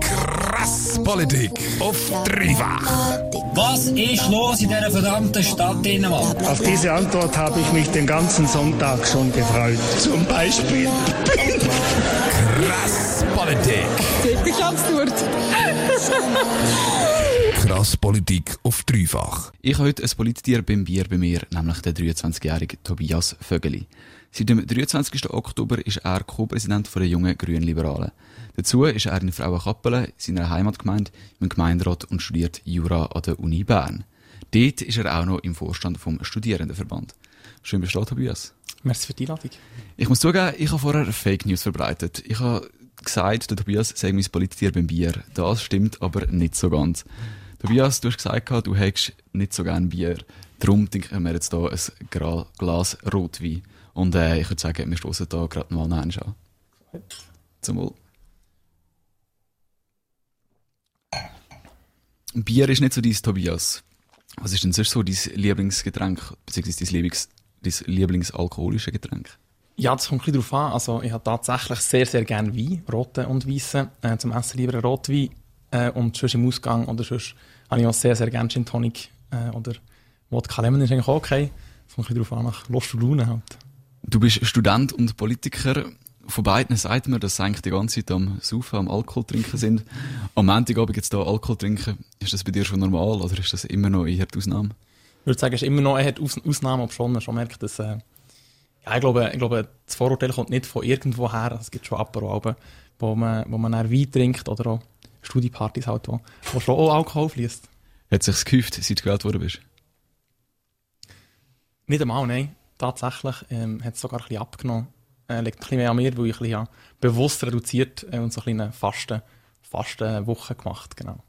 Krass Politik auf dreifach. Was ist los in dieser verdammten Stadt Dänemark? Auf diese Antwort habe ich mich den ganzen Sonntag schon gefreut. Zum Beispiel. Krass Politik. Ich absurd. Krass Politik auf dreifach. Ich habe heute ein Polittier beim Bier bei mir, nämlich den 23-jährigen Tobias Vögeli. Seit dem 23. Oktober ist er Co-Präsident der jungen Grünen Liberalen. Dazu ist er in Frauenkappelen, seiner Heimatgemeinde, im Gemeinderat und studiert Jura an der Uni Bern. Dort ist er auch noch im Vorstand vom Studierendenverband. Schön bist du da, Tobias. Merci für die Einladung. Ich muss zugeben, ich habe vorher Fake News verbreitet. Ich habe gesagt, der Tobias sei mein Politier beim Bier. Das stimmt aber nicht so ganz. Tobias, du hast gesagt, du hättest nicht so gerne Bier. Darum trinken wir jetzt hier ein Glas Rotwein. Und äh, ich würde sagen, wir stoßen da gerade mal einen an. Zum Wohl. Bier ist nicht so dein Tobias. Was ist denn sonst so dein Lieblingsgetränk, beziehungsweise dein, Lieblings, dein Lieblingsalkoholische Getränk? Ja, das kommt ein bisschen darauf an. Also, ich habe tatsächlich sehr, sehr gerne Wein, roten und weißen. Äh, zum Essen lieber Rotwein. Äh, und sonst im Ausgang oder sonst habe ich auch sehr, sehr gerne Gin Tonic äh, oder Wodka Lemon ist eigentlich auch okay. Das kommt ein bisschen darauf an, nach Lust und Laune halt. Du bist Student und Politiker. Von beiden sagt man, dass sie eigentlich die ganze Zeit am Saufen, am Alkohol trinken sind. Am Montagabend jetzt hier Alkohol trinken. Ist das bei dir schon normal oder ist das immer noch eher die Ausnahme? Ich würde sagen, es ist immer noch eher die Aus Ausnahme, ob schon man schon merkt, dass, äh, ja, ich glaube, ich glaube, das Vorurteil kommt nicht von irgendwo her. Es gibt schon Apero, wo man, wo man Wein trinkt oder auch Studiepartys halt, wo, wo schon auch Alkohol fließt. Hat sich's gehäuft, seit du gewählt worden bist? Nicht einmal, nein. Tatsächlich ähm, hat es sogar ein bisschen abgenommen. Äh, liegt ein bisschen mehr an mir, weil ich ein bisschen, ja, bewusst reduziert äh, und so ein eine Fasten, Fasten Woche gemacht, genau.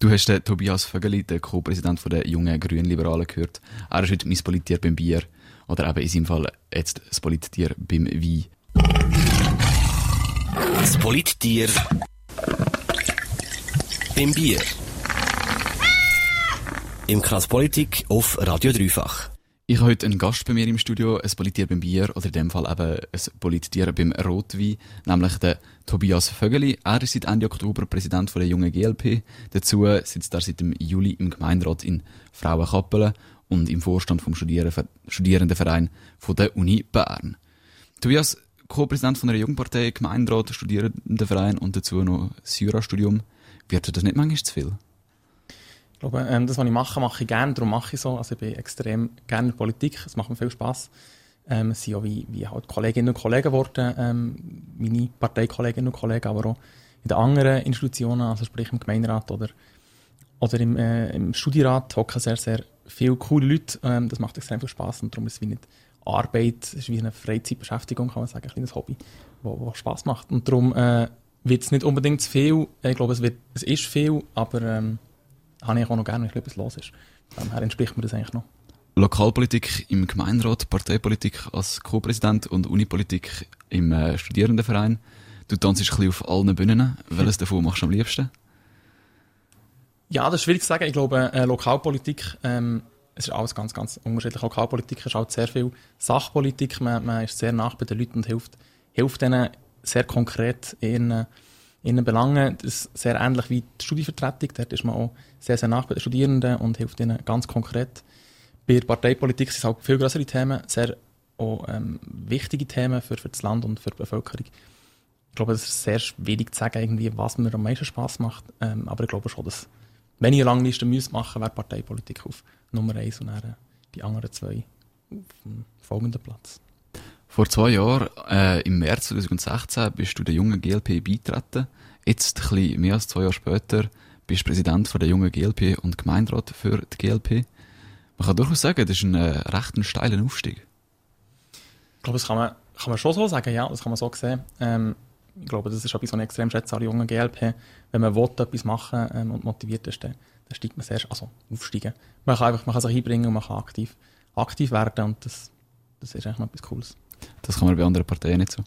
Du hast den Tobias Vögeli, den Co-Präsident der jungen Grünen Liberalen, gehört. Er ist heute mein Politier beim Bier. Oder eben in seinem Fall jetzt das Politier beim Wein. Das Polittier beim Bier. Im Krass Politik auf Radio Dreifach. Ich habe heute einen Gast bei mir im Studio, ein Politier beim Bier oder in dem Fall eben ein Politier beim Rotwein, nämlich der Tobias Vögeli. Er ist seit Ende Oktober Präsident der jungen GLP. Dazu sitzt er seit dem Juli im Gemeinderat in Frauenkappelen und im Vorstand vom Studierendenverein von der Uni Bern. Tobias, Co-Präsident von einer Jugendpartei, Gemeinderat, Studierendenverein und dazu noch das Jurastudium. Wird dir das nicht manchmal zu viel? Ich glaube, ähm, das, was ich mache, mache ich gerne, darum mache ich so. Also ich bin extrem gerne in der Politik, es macht mir viel Spass. Ähm, es sind auch wie, wie halt Kolleginnen und Kollegen geworden, ähm, meine Parteikolleginnen und Kollegen, aber auch in den anderen Institutionen, also sprich im Gemeinderat oder, oder im, äh, im Studierat, hocken sehr, sehr viele coole Leute. Ähm, das macht extrem viel Spass und darum ist es wie nicht Arbeit, es ist wie eine Freizeitbeschäftigung, kann man sagen, ein kleines Hobby, das Spass macht. Und darum äh, wird es nicht unbedingt zu viel. Ich glaube, es, wird, es ist viel, aber ähm, habe ich auch noch gerne, wenn etwas los ist. Daher entspricht mir das eigentlich noch. Lokalpolitik im Gemeinderat, Parteipolitik als Co-Präsident und Unipolitik im äh, Studierendenverein. Du tanzt ein bisschen auf allen Bühnen. Welches davon machst du am liebsten? Ja, das ist schwierig zu sagen. Ich glaube, äh, Lokalpolitik, ähm, es ist alles ganz, ganz unterschiedlich. Lokalpolitik ist halt sehr viel Sachpolitik. Man, man ist sehr nah bei den Leuten und hilft, hilft ihnen sehr konkret in ihren Belangen. Das ist sehr ähnlich wie die Studievertretung. Dort ist man auch sehr, sehr nah bei den Studierenden und hilft ihnen ganz konkret. Bei der Parteipolitik sind es halt viel größere Themen, sehr auch ähm, wichtige Themen für, für das Land und für die Bevölkerung. Ich glaube, es ist sehr schwierig zu sagen, irgendwie, was mir am meisten Spass macht. Ähm, aber ich glaube schon, dass, wenn ich eine lange Liste müsste machen, wäre Parteipolitik auf Nummer eins und dann die anderen zwei auf dem folgenden Platz. Vor zwei Jahren, äh, im März 2016, bist du der jungen GLP beitreten. Jetzt, ein bisschen mehr als zwei Jahre später, bist du Präsident der jungen GLP und Gemeinderat für die GLP. Man kann durchaus sagen, das ist ein äh, recht steiler Aufstieg. Ich glaube, das kann man, kann man schon so sagen, ja, das kann man so sehen. Ähm, ich glaube, das ist etwas, was ich extrem schätze jungen GLP. Wenn man will, etwas machen ähm, und motiviert ist, dann, dann steigt man sehr, also aufsteigen. Man kann einfach, man kann sich einbringen und man kann aktiv, aktiv werden und das, das ist eigentlich noch etwas Cooles. Das kann man bei anderen Parteien nicht so.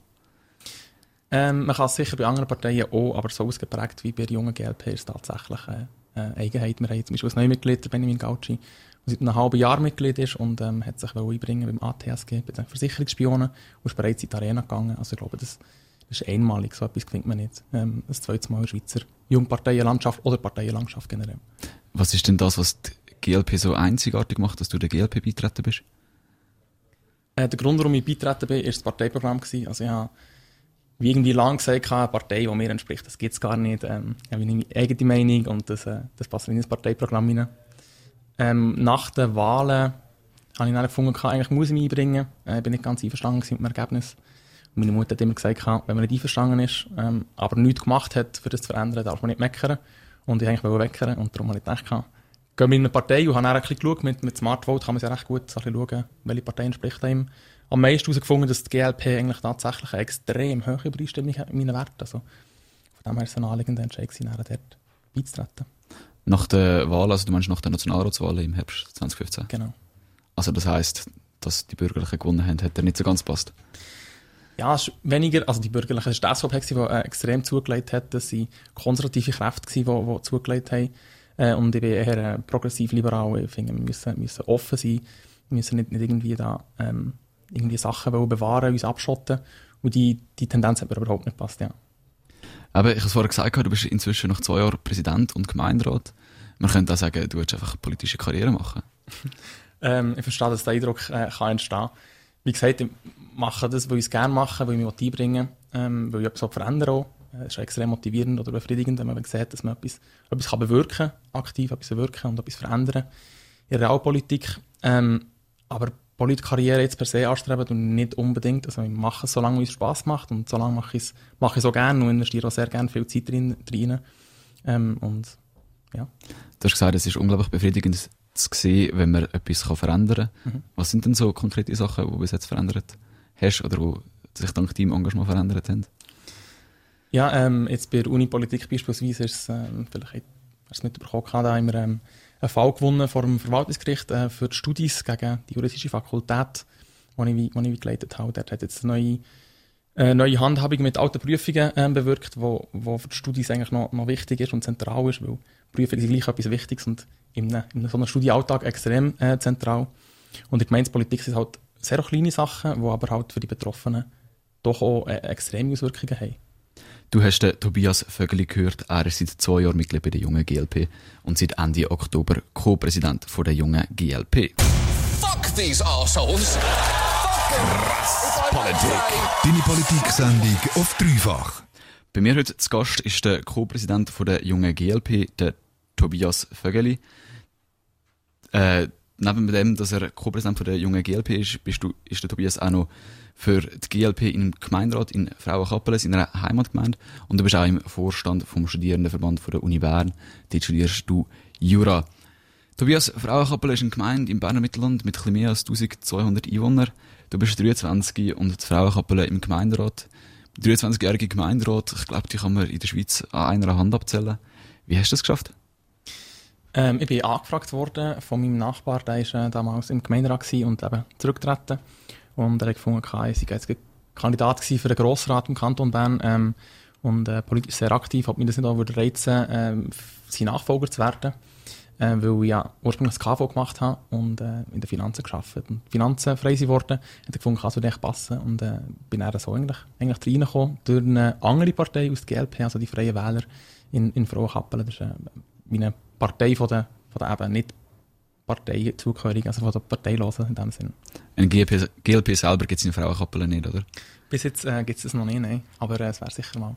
Ähm, man kann es sicher bei anderen Parteien auch, aber so ausgeprägt wie bei der jungen GLP ist tatsächlich äh, eine Eigenheit. Wir haben zum Beispiel ein Neumitglied, Benjamin Gauci, der seit einem halben Jahr Mitglied ist und ähm, hat sich einbringen beim ATSG, bei den Versicherungsspionen und ist bereits in die Arena gegangen. Also ich glaube, das das ist einmalig, so etwas findet man nicht. Ähm, das zweite Mal in der Schweizer Jungparteienlandschaft oder Parteienlandschaft generell. Was ist denn das, was die GLP so einzigartig macht, dass du der GLP beitreten bist? Äh, der Grund, warum ich beitreten bin, war das Parteiprogramm. Gewesen. Also ich habe wie irgendwie lange gesagt, eine Partei, die mir entspricht, das gibt es gar nicht. Ähm, ich habe meine eigene Meinung und das, äh, das passt in das Parteiprogramm hinein. Ähm, nach den Wahlen habe ich dann gefunden, eigentlich muss ich mich einbringen. Ich äh, bin nicht ganz einverstanden mit dem Ergebnis. Und meine Mutter hat immer gesagt, wenn man nicht einverstanden ist, ähm, aber nichts gemacht hat, für das zu verändern, darf man nicht meckern. Und ich eigentlich weckern und darum habe ich gedacht, gehen wir in eine Partei und habe dann ein bisschen geschaut, mit, mit Smartvote kann man ja recht gut so ein schauen, welche Partei entspricht einem. Am meisten herausgefunden, dass die GLP eigentlich tatsächlich eine extrem hohe Übereinstimmung hat mit meinen Werten. Also, von dem her ist es ein naheliegender Entscheid dort beizutreten. Nach der Wahl, also du meinst nach der Nationalratswahl im Herbst 2015? Genau. Also das heisst, dass die Bürgerlichen gewonnen haben, hat er nicht so ganz gepasst? Ja, es ist weniger, also die Bürgerlichen, es war die SVP, die äh, extrem zugelegt hat, dass sie konservative Kräfte waren, die, die zugelegt haben. Äh, und ich bin eher progressiv-liberal. Ich finde, wir müssen, müssen offen sein. Wir müssen nicht, nicht irgendwie da ähm, irgendwie Sachen bewahren, uns abschotten. Und die, die Tendenz hat mir überhaupt nicht gepasst, ja. Aber ich habe es vorher gesagt, du bist inzwischen nach zwei Jahren Präsident und Gemeinderat. Man könnte auch sagen, du willst einfach politische Karriere machen. ähm, ich verstehe, dass der Eindruck äh, kann entstehen Wie gesagt, ich mache das, weil ich es gerne mache, weil ich mich einbringen will, ähm, weil ich etwas verändern will. Es ist extrem motivierend oder befriedigend, wenn man sieht, dass man etwas, etwas kann bewirken kann, aktiv etwas bewirken und etwas verändern in der Realpolitik. Ähm, aber Politkarriere jetzt per se anstreben und nicht unbedingt. Also ich mache es, solange es Spass macht und solange mache ich es mache ich so gerne und investiere auch sehr gerne viel Zeit drin. drin. Ähm, und, ja. Du hast gesagt, es ist unglaublich befriedigend zu sehen, wenn man etwas kann verändern kann. Mhm. Was sind denn so konkrete Sachen, die du bis jetzt verändert hast oder die sich dank deinem Engagement verändert haben? Ja, ähm, jetzt bei der Unipolitik beispielsweise ist es, ähm, vielleicht hast du es mitbekommen, da haben wir ähm, einen Fall gewonnen vor dem Verwaltungsgericht äh, für die Studis gegen die juristische Fakultät, die ich, ich geleitet habe. Dort hat jetzt eine neue, äh, neue Handhabung mit alten Prüfungen äh, bewirkt, wo, wo für die Studis eigentlich noch, noch wichtig ist und zentral ist, weil Prüfungen sind gleich etwas Wichtiges und in, in so einem Studienalltag extrem äh, zentral. Und in der Gemeinspolitik sind halt sehr kleine Sachen, die aber halt für die Betroffenen doch auch äh, extreme Auswirkungen haben. Du hast den Tobias Vögeli gehört. Er ist seit zwei Jahren Mitglied bei der jungen GLP und seit Ende Oktober Co-Präsident der jungen GLP. Fuck these assholes! Krass Politik. Deine Politik-Sendung auf dreifach. Bei mir heute zu Gast ist der Co-Präsident der jungen GLP, der Tobias Vögeli. Äh, neben dem, dass er Co-Präsident der jungen GLP ist, bist du, ist der Tobias auch noch für die GLP im Gemeinderat in Frauenkappelen, in einer Heimatgemeinde. Und du bist auch im Vorstand vom Studierendenverband von der Uni Bern. Dort studierst du Jura. Tobias, Frauenkappelen ist eine Gemeinde im Berner Mittelland mit etwas mehr als 1200 Einwohnern. Du bist 23 und die Frauenkappelen im Gemeinderat. 23-jährige Gemeinderat, ich glaube, die kann man in der Schweiz an einer Hand abzählen. Wie hast du das geschafft? Ähm, ich bin angefragt worden von meinem Nachbar, der war äh, damals im Gemeinderat und eben zurückgetreten. Und er hat gefunden, er sei jetzt Kandidat für den Grossrat im Kanton Bern ähm, und äh, politisch sehr aktiv, ob mir das nicht auch würde reizen, ähm, sein Nachfolger zu werden, äh, weil ich ja ursprünglich das KV gemacht habe und äh, in den Finanzen geschafft und Finanzen frei sind worden, hat er gefunden, kann es echt passen und äh, bin dann so eigentlich, eigentlich reingekommen durch eine andere Partei aus der GLP, also die Freien Wähler in, in Frauenkappelen. Das ist äh, meine Partei von der, von der eben nicht Partei zugehörig, also von der Parteilosen in dem Sinn. Ein GLP, GLP selber gibt es in Frauenkappeln nicht, oder? Bis jetzt äh, gibt es das noch nicht, nein. Aber äh, es wäre sicher mal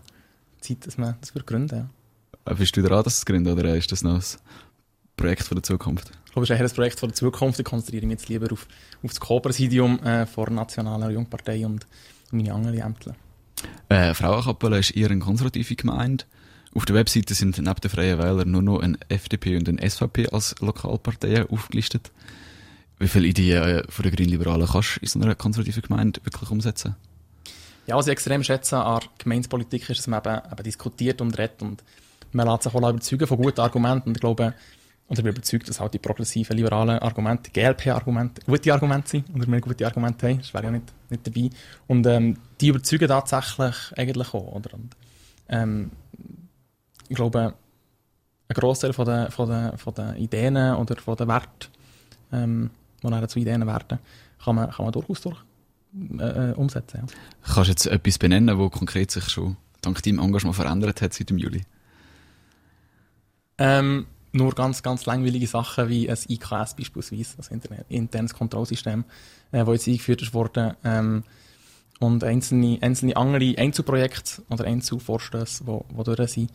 Zeit, dass man das wird gründen ja. Äh, bist du daran, das zu gründen, oder ist das noch ein Projekt von der Zukunft? Ich glaube, es ist eher ein Projekt von der Zukunft. Ich konzentriere mich jetzt lieber auf, auf das Co-Präsidium äh, der Nationalen Jungpartei und meine anderen Ämter. Äh, Frauenkappeln ist eher eine konservative Gemeinde. Auf der Webseite sind neben den Freien Wählern nur noch ein FDP und ein SVP als Lokalparteien aufgelistet. Wie viele Ideen äh, von den Grünliberalen kannst du in so einer konservativen Gemeinde wirklich umsetzen? Ja, was ich extrem schätze an Gemeindepolitik ist, dass man eben, eben diskutiert und redet und man lässt sich auch überzeugen von guten Argumenten und ich glaube, und ich bin überzeugt, dass halt die progressiven, liberalen Argumente, GLP-Argumente, gute Argumente sind, oder wir gute Argumente haben, das wäre ja nicht, nicht dabei. Und ähm, die überzeugen tatsächlich eigentlich auch, oder? Und, ähm, ich glaube, ein Großteil von den, von, den, von den Ideen oder von den Werten, ähm, die dann zu Ideen werden, kann man, kann man durchaus durch, äh, äh, umsetzen. Ja. Kannst du jetzt etwas benennen, wo konkret sich schon dank deinem Engagement verändert hat seit dem Juli? Ähm, nur ganz, ganz langweilige Sachen wie ein IKS beispielsweise, also Internet, internes Kontrollsystem, äh, das jetzt eingeführt wurde. Ähm, und einzelne, einzelne andere Einzelprojekte oder Einzelvorstöße, die, die durch sind,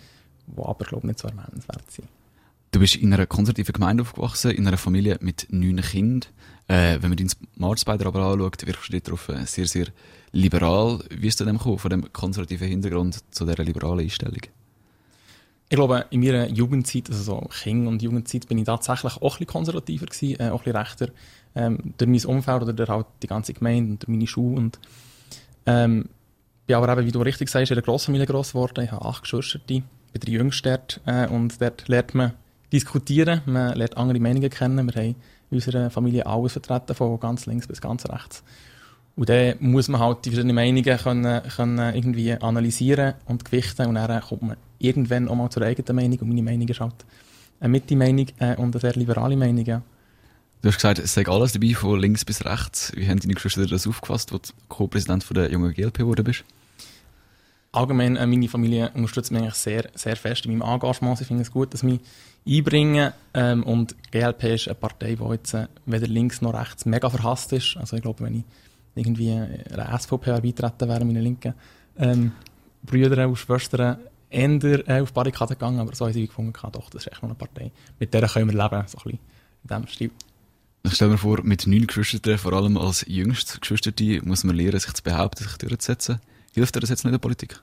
die aber, glaube ich, nicht so erwähnenswert sind. Du bist in einer konservativen Gemeinde aufgewachsen, in einer Familie mit neun Kindern. Äh, wenn man dein Marzbeider aber anschaut, wirkst du darauf äh, sehr, sehr liberal. Wie ist du dem gekommen, von dem konservativen Hintergrund zu dieser liberalen Einstellung? Ich glaube, in meiner Jugendzeit, also so Kind- und Jugendzeit, bin ich tatsächlich auch ein bisschen konservativer gewesen, äh, auch ein bisschen rechter. Ähm, durch mein Umfeld oder durch halt die ganze Gemeinde und durch meine Schule. Und, ähm, bin aber eben, wie du richtig sagst, in einer Grossfamilie gross geworden. Ich habe acht Geschwister, bin der Jüngste dort, äh, und dort lernt man diskutieren, man lernt andere Meinungen kennen. Wir haben in unserer Familie alles vertreten, von ganz links bis ganz rechts. Und dann muss man halt die verschiedenen Meinungen können, können irgendwie analysieren und gewichten und dann kommt man irgendwann auch mal zur eigenen Meinung und meine Meinung ist halt eine Mitte-Meinung äh, und eine sehr liberale Meinung, ja. Du hast gesagt, es sei alles dabei, von links bis rechts. Wie haben deine Geschwister das aufgefasst, als du Co-Präsident der jungen GLP geworden bist? Allgemein, äh, meine Familie unterstützt mich eigentlich sehr, sehr fest in meinem Engagement. Sie finden es gut, dass mich einbringen. Ähm, und GLP ist eine Partei, die jetzt äh, weder links noch rechts mega verhasst ist. Also ich glaube, wenn ich irgendwie einer SVP beitreten wäre, meine linken ähm, Brüder und Schwestern, eher äh, auf Barrikaden gegangen, aber so haben sie gefunden, doch, das ist echt noch eine Partei. Mit der können wir leben, so ein bisschen in diesem Stil. Ich stelle mir vor, mit neun Geschwistern, vor allem als jüngstes Geschwister, muss man lernen, sich zu behaupten, sich durchzusetzen. Hilft dir das jetzt nicht in der Politik?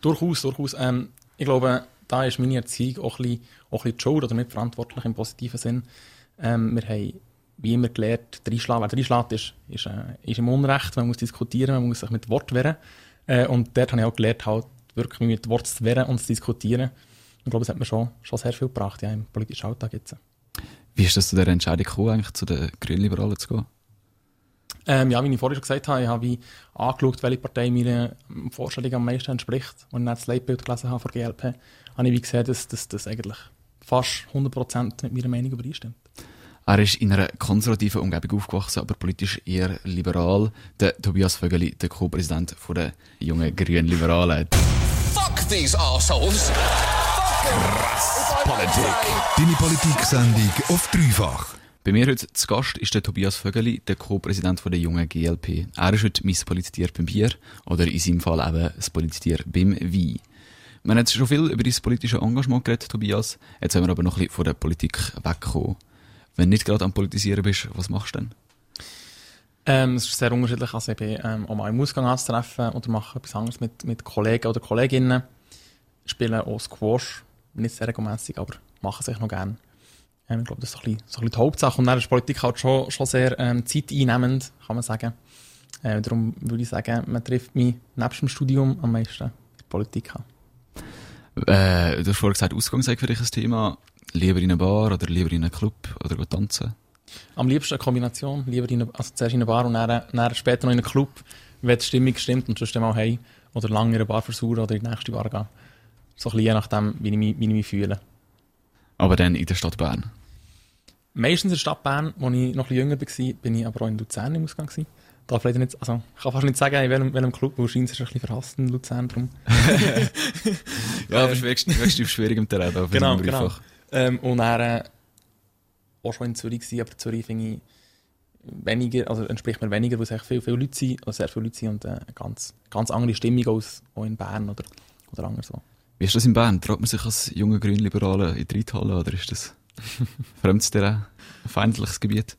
Durchaus, durchaus. Ähm, ich glaube, da ist meine Erziehung auch ein bisschen, auch ein bisschen die Schuld oder mitverantwortlich im positiven Sinn. Ähm, wir haben wie immer gelernt, reinschlagen. Wer reinschlägt, ist, ist, äh, ist im Unrecht. Man muss diskutieren, man muss sich mit Wort wehren. Äh, und dort habe ich auch gelernt, halt wirklich mit Wort zu wehren und zu diskutieren. Ich glaube, das hat mir schon, schon sehr viel gebracht ja, im politischen Alltag jetzt. Wie ist das zu der Entscheidung gekommen, eigentlich zu den Grünliberalen zu gehen? Ähm, ja, wie ich vorhin schon gesagt habe, ich habe wie angeschaut, welche Partei meiner Vorstellung am meisten entspricht. Und ich dann das Leitbild gelesen habe von GLP, habe ich wie gesehen, dass das eigentlich fast 100% mit meiner Meinung übereinstimmt. Er ist in einer konservativen Umgebung aufgewachsen, aber politisch eher liberal. Der Tobias Vögeli, der Co-Präsident der jungen Grünen Liberalen. Fuck these assholes! Politik. Deine Politik-Sendung auf dreifach. Bei mir heute zu Gast ist der Tobias Vögeli, der Co-Präsident der jungen GLP. Er ist heute mein Politistier beim Bier oder in seinem Fall eben das Politistier beim Wein. Wir haben jetzt schon viel über dein politisches Engagement geredet, Tobias. Jetzt sollen wir aber noch ein bisschen von der Politik wegkommen. Wenn du nicht gerade am Politisieren bist, was machst du denn? Ähm, es ist sehr unterschiedlich. Also ich bin ähm, auch mal im Ausgang anzutreffen oder mache etwas anderes mit, mit Kollegen oder Kolleginnen. Spiele auch Squash, nicht sehr regelmäßig, aber mache es noch gerne. Ähm, ich glaube, das ist so ein, bisschen, so ein bisschen die Hauptsache. Und dann ist Politik halt schon, schon sehr ähm, zeiteinnehmend, kann man sagen. Äh, darum würde ich sagen, man trifft mich nebst dem Studium am meisten in der Politik an. Äh, du hast vorhin gesagt, Ausgang sei für dich ein Thema. Lieber in einer Bar oder lieber in einem Club oder tanzen? Am liebsten eine Kombination. Lieber in eine, also zuerst in einer Bar und dann, dann später noch in einem Club, wenn die Stimmung stimmt und sonst mal hey Oder lange in einer Bar versuchen oder in die nächste Bar gehen. So ein bisschen je nachdem, wie ich, mich, wie ich mich fühle. Aber dann in der Stadt Bern? Meistens in der Stadt Bern, wo ich noch ein bisschen jünger war, bin ich aber auch in Luzern im Ausgang gewesen. Darf leider nicht, also, ich kann fast nicht sagen, in welchem, welchem Club, wahrscheinlich ist es ein bisschen verhasst in Luzern drum. ja, aber es ist auf schwierigem Terrain da. Genau, genau. Ähm, und dann äh, auch schon in Zürich gewesen, aber Zürich finde ich weniger, also entspricht mir weniger, weil es echt viele, viele Leute sind, also sehr viele Leute sind und äh, eine ganz, ganz andere Stimmung als auch in Bern oder, oder anderswo. Wie ist das in Bern? Traut man sich als junger Grünliberaler in die Reithalle oder ist das fremdes Terrain, ein feindliches Gebiet?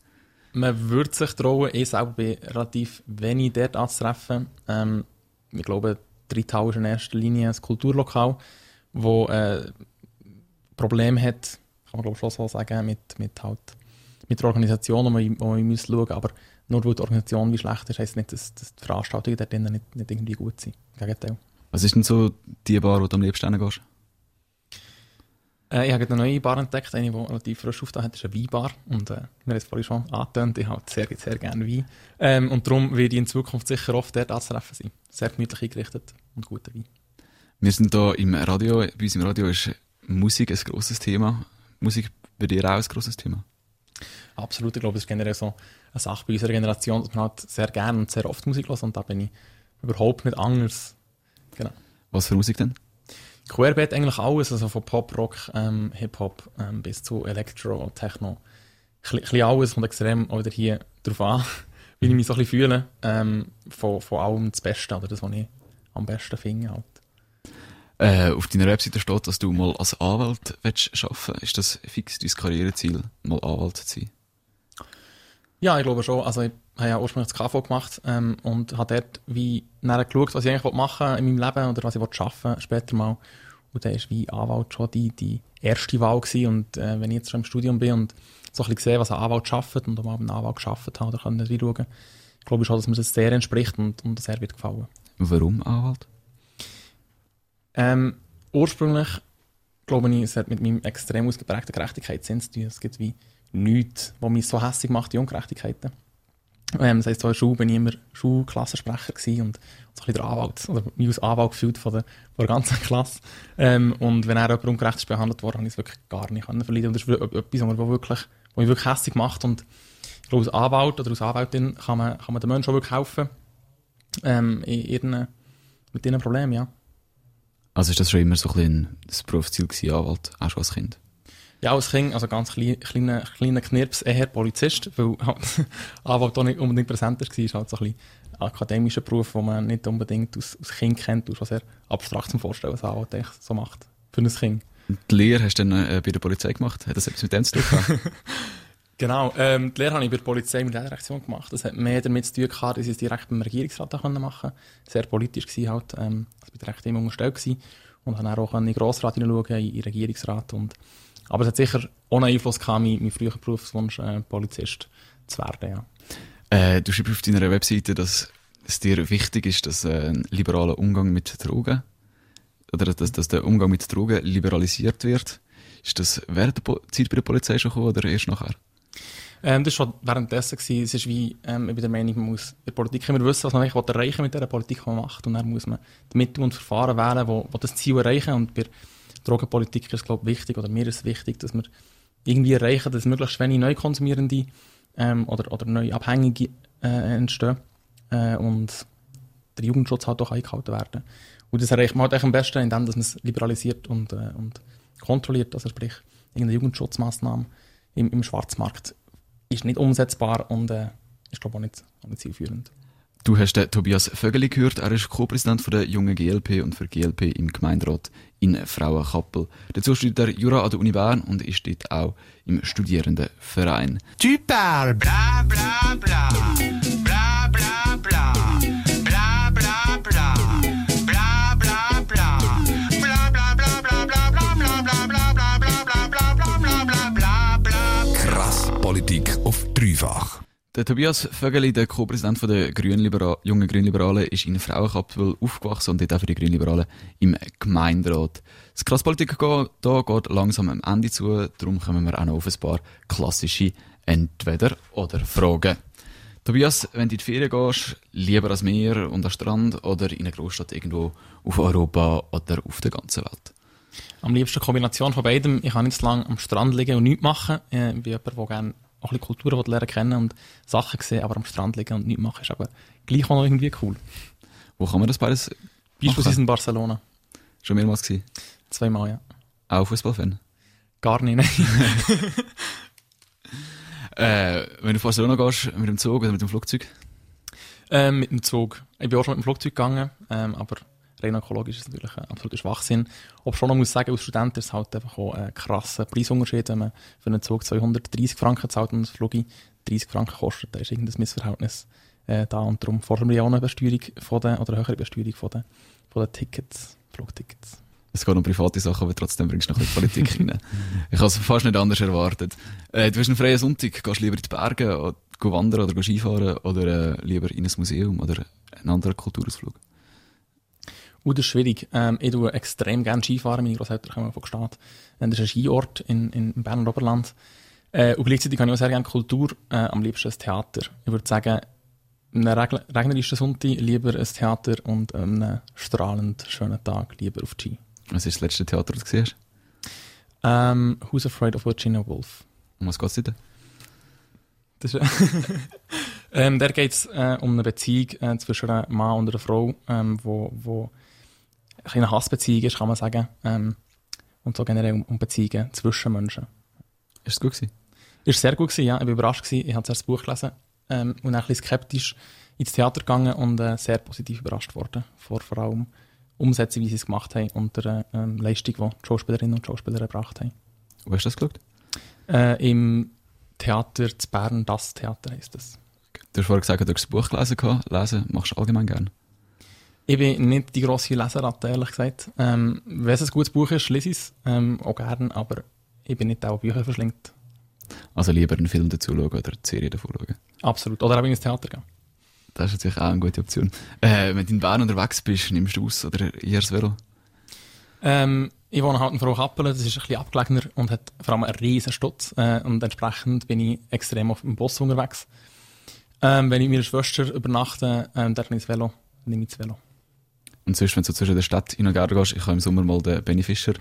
Man würde sich trauen, ich selber bin relativ wenig dort anzutreffen. Ähm, ich glaube, die Reithalle ist in erster Linie ein Kulturlokal, das äh, Probleme hat, kann man glaube schon so sagen, mit, mit, halt, mit der Organisation, die wir, wir müssen schauen aber nur weil die Organisation wie schlecht ist, heisst nicht, dass, dass die Veranstaltungen dort nicht, nicht irgendwie gut sind. Im Gegenteil. Was ist denn so die Bar, wo du am liebsten hingehst? Äh, ich habe eine neue Bar entdeckt, eine, die relativ frisch aufgetan hat, ist eine Weinbar. Und äh, wir haben es vorhin schon angetönt, ich habe sehr, sehr gerne Wein. Ähm, und darum werde ich in Zukunft sicher oft dort anzutreffen sein. Sehr gemütlich eingerichtet und guter Wein. Wir sind hier im Radio, bei uns im Radio ist Musik ein grosses Thema. Musik bei dir auch ein grosses Thema? Absolut, ich glaube, es ist generell so eine Sache bei unserer Generation, dass man halt sehr gerne und sehr oft Musik hört und da bin ich überhaupt nicht anders. Genau. Was für Musik denn? Querbeet eigentlich alles, also von Pop, Rock, ähm, Hip-Hop ähm, bis zu Elektro, Techno. Ein bisschen alles kommt extrem auch wieder hier drauf an, wie ich mich so ein bisschen fühle. Ähm, von, von allem das Beste, oder das, was ich am besten finde. Halt. Äh, auf deiner Webseite steht, dass du mal als Anwalt willst arbeiten Ist das fix dein Karriereziel, mal Anwalt zu sein? Ja, ich glaube schon. Also ich habe ja ursprünglich das KV gemacht ähm, und habe dort wie nachher geschaut, was ich eigentlich machen in meinem Leben oder was ich arbeiten will, später mal. Und dann war wie Anwalt schon die, die erste Wahl gewesen. Und äh, wenn ich jetzt schon im Studium bin und so ein bisschen sehe, was ein Anwalt schafft und auch mal einen Anwalt geschafft habe, dann kann ich schauen, glaube ich schon, dass mir das sehr entspricht und, und sehr wird gefallen. Warum Anwalt? Ähm, ursprünglich glaube ich, es hat mit meinem extrem ausgeprägten Gerechtigkeitssinn zu tun. Es gibt wie nichts, was mich so hässlich macht, die Ungerechtigkeiten. Ähm, das heisst, so in der Schule bin ich immer Schulklassensprecher und so ein bisschen der Anwalt, oder mich als Anwalt gefühlt von der, von der ganzen Klasse. Ähm, und wenn er jemand ungerecht ist behandelt worden, habe ich es wirklich gar nicht können verlieren. Und das ist etwas, was wirklich, was mich wirklich hässlich macht. Und ich glaube, als Anwalt oder als Anwältin kann man, kann man den Menschen auch wirklich helfen, ähm, in ihren, mit ihren Problemen, ja. Also ist das schon immer so ein bisschen das Berufsziel gewesen, Anwalt, auch schon als Kind? Ja, als Kind, also ganz klein, kleiner, kleiner Knirps, eher Polizist, weil halt Anwalt auch nicht unbedingt präsent war. ist halt so ein bisschen akademischer Beruf, den man nicht unbedingt aus, aus Kind kennt. Schon sehr abstrakt zum Vorstellen, was Anwalt eigentlich so macht für ein Kind. Die Lehre hast du dann äh, bei der Polizei gemacht? Hat das etwas mit dem zu tun? Genau, ähm, die Lehre habe ich bei der Polizei mit der Direktion gemacht. Das hat mehr damit zu tun gehabt, dass ich es direkt beim Regierungsrat machen konnte. Sehr politisch war halt, ähm, also bin direkt immer unterstellt gewesen. Und habe dann auch in den Grossrat hineinschauen, in den Regierungsrat. Und, aber es hat sicher ohne Einfluss gehabt, mein, mein früher Berufswunsch, äh, Polizist zu werden, ja. Äh, du schreibst auf deiner Webseite, dass es dir wichtig ist, dass äh, ein liberaler Umgang mit Drogen, oder dass, dass der Umgang mit Drogen liberalisiert wird. Ist das während der po Zeit bei der Polizei schon gekommen oder erst nachher? Ähm, das war schon währenddessen. Gewesen. Es ist wie, ähm, ich bin der Meinung, man muss in der Politik immer wissen, was man eigentlich erreichen mit dieser Politik, die man macht. Und dann muss man die Mittel und Verfahren wählen, die, das Ziel erreichen. Und bei Drogenpolitik ist glaube ich, wichtig, oder mir ist wichtig, dass wir irgendwie erreichen, dass möglichst wenig Neukonsumierende ähm, oder, oder neu Abhängige äh, entstehen. Äh, und der Jugendschutz halt auch eingehalten werden. Und das erreicht man halt am besten, indem man es liberalisiert und, äh, und kontrolliert. Also sprich, irgendeine Jugendschutzmaßnahme im, im Schwarzmarkt ist nicht umsetzbar und äh, ist glaube ich auch nicht, auch nicht zielführend. Du hast den Tobias Vögeli gehört. Er ist Co-Präsident der Jungen GLP und für GLP im Gemeinderat in Frauenkappel. Dazu studiert er Jura an der Uni Bern und ist dort auch im Studierendenverein. Super! Bla bla bla! Bla bla bla! Bla bla bla! Krass Politik auf dreifach. Der Tobias Vögeli, der Co-Präsident der Grünlibera jungen Grünliberalen, ist in Frauenkappel aufgewachsen und dort auch für die Grünliberalen im Gemeinderat. Das Krasspolitik hier geht langsam am Ende zu, darum kommen wir auch noch auf ein paar klassische Entweder-oder-Fragen. Tobias, wenn du in die Ferien gehst, lieber ans Meer und am Strand oder in einer Großstadt irgendwo auf Europa oder auf der ganzen Welt? Am liebsten Kombination von beidem. Ich kann nicht lange am Strand liegen und nichts machen. Äh, Ich bin jemand, der gerne auch ein bisschen Kulturen lernen kennen und Sachen sehen, aber am Strand liegen und nichts machen ist aber gleich auch noch irgendwie cool. Wo kann man das beides Beispielsweise in Barcelona. schon mehrmals gewesen? Zweimal, ja. Auch Fußballfan? Gar nicht, nein. Äh, wenn du auf Barcelona gehst, mit dem Zug oder mit dem Flugzeug? ähm, mit dem Zug. Ich bin auch schon mit dem Flugzeug gegangen, ähm, aber rein ökologisch ist natürlich ein absoluter Schwachsinn. Ob schon noch muss sagen, als Student ist es halt einfach auch ein krasser Preisunterschied, wenn man für einen Zug 230 Franken zahlt und ein Flug 30 Franken kostet. Da ist irgendein Missverhältnis äh, da und darum fordern wir ja auch eine Besteuerung von den, oder eine höhere Besteuerung von den, von den Tickets, Flugtickets. Es geht um private Sachen, aber trotzdem bringst du noch ein bisschen Politik rein. Ich habe es fast nicht anders erwartet. Äh, du hast einen freien Sonntag, gehst lieber in die Berge, oder geh wandern oder Skifahren oder äh, lieber in ein Museum oder einen anderen Kulturausflug? Das ist schwierig. Ähm, ich tue extrem gerne Skifahren. Meine Großeltern kommen von Gstaad. Das ist ein Skiort in, in, Berner Oberland. Äh, und gleichzeitig habe ich auch sehr gerne Kultur. Äh, am liebsten ein Theater. Ich würde sagen, einem regl- regnerischen Sonntag lieber ein Theater und an einem strahlend schönen Tag lieber auf Ski. Was ist das letzte Theater, das du gesehen hast? Ähm, Who's Afraid of Virginia Woolf? Um was geht's denn? Das ist, ähm, der geht es äh, um eine Beziehung äh, zwischen einem Mann und einer Frau, ähm, wo, wo eine Hassbeziehung ist, kann man sagen. Ähm, und so generell um, um Beziehungen zwischen Menschen. Ist es gut gewesen? Ist sehr gut gewesen, ja. Ich war überrascht gewesen. Ich habe zuerst das Buch gelesen ähm, und dann ein bisschen skeptisch ins Theater gegangen und äh, sehr positiv überrascht worden. Vor, vor allem Umsetzung, wie sie es gemacht haben und der ähm, Leistung, die die Schauspielerinnen und Schauspieler erbracht haben. Wo hast du das geschaut? Äh, Im Theater zu Bern, das Theater heisst das. Du hast vorher gesagt, du hast das Buch gelesen. Lesen machst du allgemein gerne. Ich bin nicht die grosse Leseratte, ehrlich gesagt. Ähm, wenn es ein gutes Buch ist, lese ich es ähm, auch gerne, aber ich bin nicht der Bücher verschlingt. Also lieber einen Film dazu schauen oder eine Serie davon schauen. Absolut. Oder auch ins Theater gehen. Das ist natürlich auch eine gute Option. Äh, wenn du in Bern unterwegs bist, nimmst du aus oder eher das Velo? Ähm, ich wohne halt in Frau Kappelen, das ist ein bisschen abgelegener und hat vor allem einen riesen Stutz. Äh, und entsprechend bin ich extrem auf dem Bus unterwegs. Ähm, wenn ich mit meiner Schwester übernachte, ähm, dann nehme ich das Velo. Nehme ich das Velo. Und sonst, wenn du so zwischen der Stadt hin und her gehst, ich habe im Sommer mal den Benny Fischer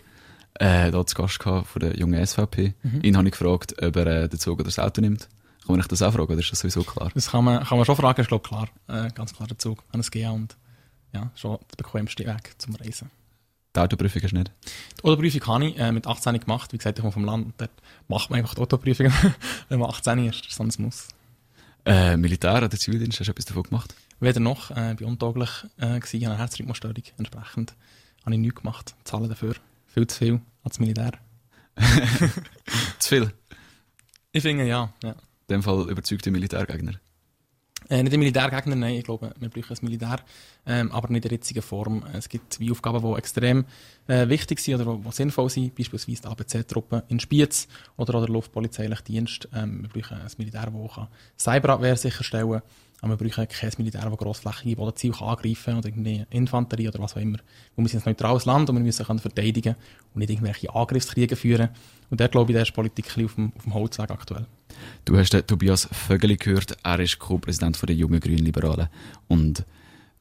äh, da zu Gast gehabt von der jungen SVP. Ihn habe ich gefragt, ob er äh, den Zug oder das Auto nimmt. Kann man euch das auch fragen, oder ist das sowieso klar? Das kann man, kann man schon fragen, ist glaube klar. Äh, ganz klar der Zug an das GA und ja, schon der bequemste Weg zum Reisen. Die Autoprüfung hast du nicht. Die Autoprüfung habe ich äh, mit 18 gemacht. Wie gesagt, ich komme vom Land. Dort macht man einfach die Autoprüfung, wenn man 18 ist. Sonst muss. Äh, Militär oder Zivildienst, hast du etwas davon gemacht? Weder noch, äh, bin untauglich äh, gewesen, ich eine Herzrhythmusstörung. Entsprechend habe ich nichts gemacht. Zahlen dafür. Viel zu viel als Militär. Zu viel. Ich finde, ja. ja. In dem Fall überzeugte Militärgegner. Äh, nicht ein Militärgegner, nein, ich glaube, wir brauchen ein Militär, ähm, aber nicht in der jetzigen Form. Es gibt wie Aufgaben, die extrem äh, wichtig sind oder die sinnvoll sind, beispielsweise die ABC-Truppe in Spiez oder, oder der Luftpolizeiliche Dienst. Ähm, wir brauchen ein Militär, das Cyberabwehr sicherstellen kann, aber wir brauchen kein Militär, das grossflächige Bodenziele angreifen kann oder irgendwie Infanterie oder was auch immer. Wir sind ein neutrales Land und wir müssen verteidigen und nicht irgendwelche Angriffskriege führen. Und der glaube ich, der ist Politik auf dem, auf dem Holzweg aktuell. Du hast den Tobias Vögeli gehört, er ist Co-Präsident der jungen Grünen Liberalen und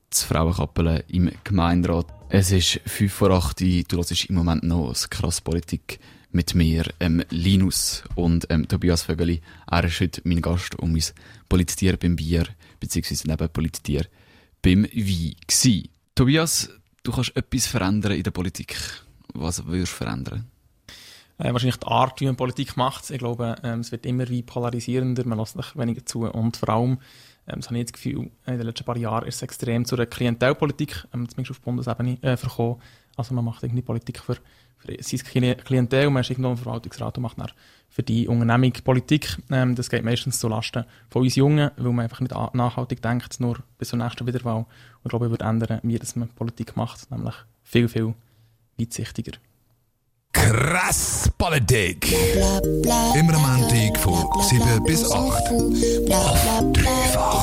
das Frauenkappeln im Gemeinderat. Es ist 5 vor 8 Uhr, du hörst im Moment noch das krass Politik mit mir, ähm, Linus und ähm, Tobias Vögeli. Er ist heute mein Gast und mein Polititier beim Bier, beziehungsweise neben Polititier beim Wein gsi. Tobias, du kannst etwas verändern in der Politik. Was würdest du verändern? äh, wahrscheinlich die Art, wie man Politik macht. Ich glaube, ähm, es wird immer wie polarisierender, man lässt sich weniger zu und vor allem, ähm, das habe ich das Gefühl, in den letzten paar Jahren ist es extrem zu einer Klientelpolitik, ähm, zumindest auf Bundesebene, äh, verkommen. Also man macht irgendwie Politik für, für sein Kli- Klientel, man ist irgendwo im Verwaltungsrat und macht dann für die Unternehmung Politik. Ähm, das geht meistens zu Lasten von uns Jungen, weil man einfach nicht nachhaltig denkt, nur bis zur nächsten Wiederwahl. Und ich glaube, ich würde ändern, wie das man Politik macht, nämlich viel, viel weitsichtiger. Krass Politik. Immer am Montag von 7 bis 8. Auf dreifach.